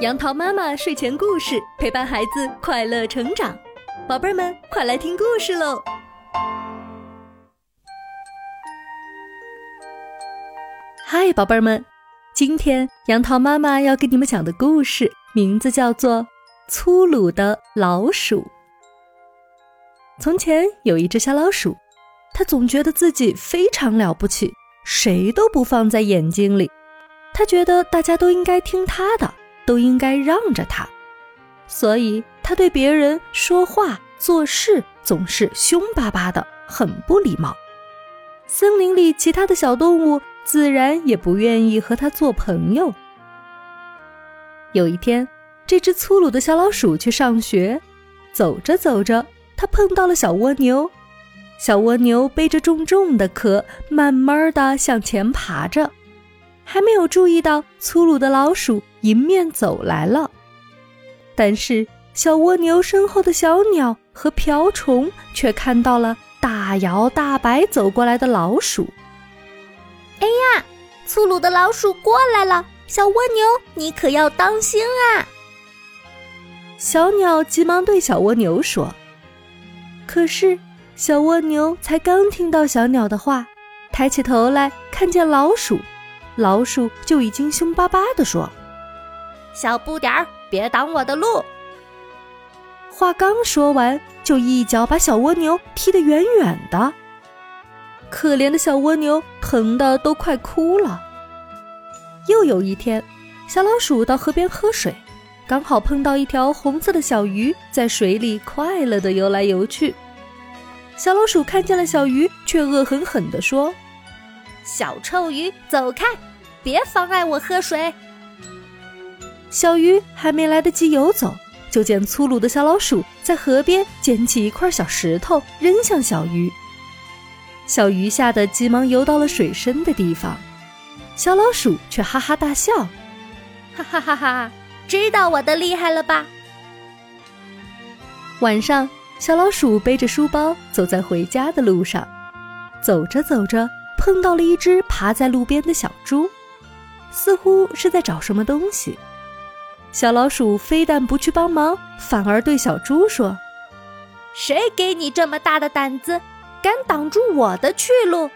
杨桃妈妈睡前故事陪伴孩子快乐成长，宝贝儿们快来听故事喽！嗨，宝贝儿们，今天杨桃妈妈要给你们讲的故事名字叫做《粗鲁的老鼠》。从前有一只小老鼠，它总觉得自己非常了不起，谁都不放在眼睛里。它觉得大家都应该听它的，都应该让着他，所以他对别人说话做事总是凶巴巴的，很不礼貌。森林里其他的小动物自然也不愿意和他做朋友。有一天，这只粗鲁的小老鼠去上学，走着走着，它碰到了小蜗牛。小蜗牛背着重重的壳，慢慢的向前爬着。还没有注意到粗鲁的老鼠迎面走来了，但是小蜗牛身后的小鸟和瓢虫却看到了大摇大摆走过来的老鼠。哎呀，粗鲁的老鼠过来了！小蜗牛，你可要当心啊！小鸟急忙对小蜗牛说。可是小蜗牛才刚听到小鸟的话，抬起头来看见老鼠。老鼠就已经凶巴巴地说：“小不点儿，别挡我的路！”话刚说完，就一脚把小蜗牛踢得远远的。可怜的小蜗牛疼得都快哭了。又有一天，小老鼠到河边喝水，刚好碰到一条红色的小鱼在水里快乐地游来游去。小老鼠看见了小鱼，却恶狠狠地说：“小臭鱼，走开！”别妨碍我喝水！小鱼还没来得及游走，就见粗鲁的小老鼠在河边捡起一块小石头扔向小鱼。小鱼吓得急忙游到了水深的地方，小老鼠却哈哈大笑：“哈哈哈哈！知道我的厉害了吧？”晚上，小老鼠背着书包走在回家的路上，走着走着，碰到了一只爬在路边的小猪。似乎是在找什么东西，小老鼠非但不去帮忙，反而对小猪说：“谁给你这么大的胆子，敢挡住我的去路？”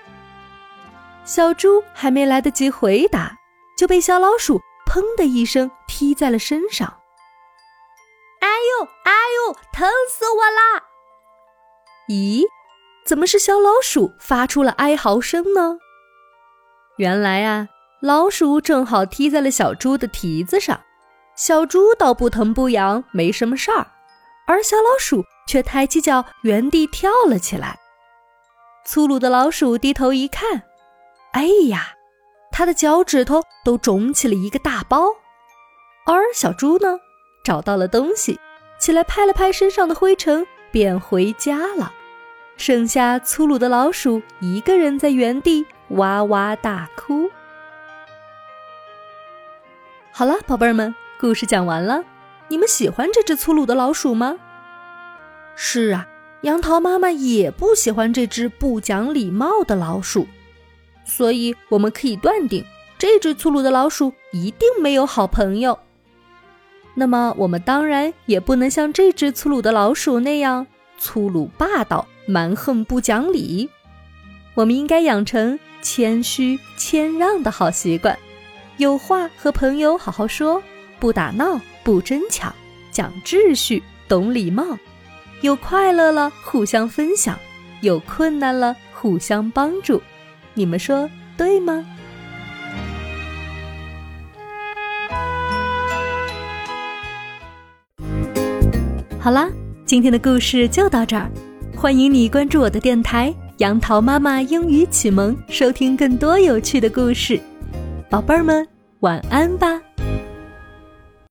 小猪还没来得及回答，就被小老鼠“砰”的一声踢在了身上。“哎呦，哎呦，疼死我啦！”咦，怎么是小老鼠发出了哀嚎声呢？原来啊。老鼠正好踢在了小猪的蹄子上，小猪倒不疼不痒，没什么事儿，而小老鼠却抬起脚原地跳了起来。粗鲁的老鼠低头一看，哎呀，它的脚趾头都肿起了一个大包。而小猪呢，找到了东西，起来拍了拍身上的灰尘，便回家了。剩下粗鲁的老鼠一个人在原地哇哇大哭。好了，宝贝儿们，故事讲完了。你们喜欢这只粗鲁的老鼠吗？是啊，杨桃妈妈也不喜欢这只不讲礼貌的老鼠。所以我们可以断定，这只粗鲁的老鼠一定没有好朋友。那么，我们当然也不能像这只粗鲁的老鼠那样粗鲁霸道、蛮横不讲理。我们应该养成谦虚谦让的好习惯。有话和朋友好好说，不打闹，不争抢，讲秩序，懂礼貌。有快乐了，互相分享；有困难了，互相帮助。你们说对吗？好啦，今天的故事就到这儿。欢迎你关注我的电台“杨桃妈妈英语启蒙”，收听更多有趣的故事。宝贝儿们，晚安吧。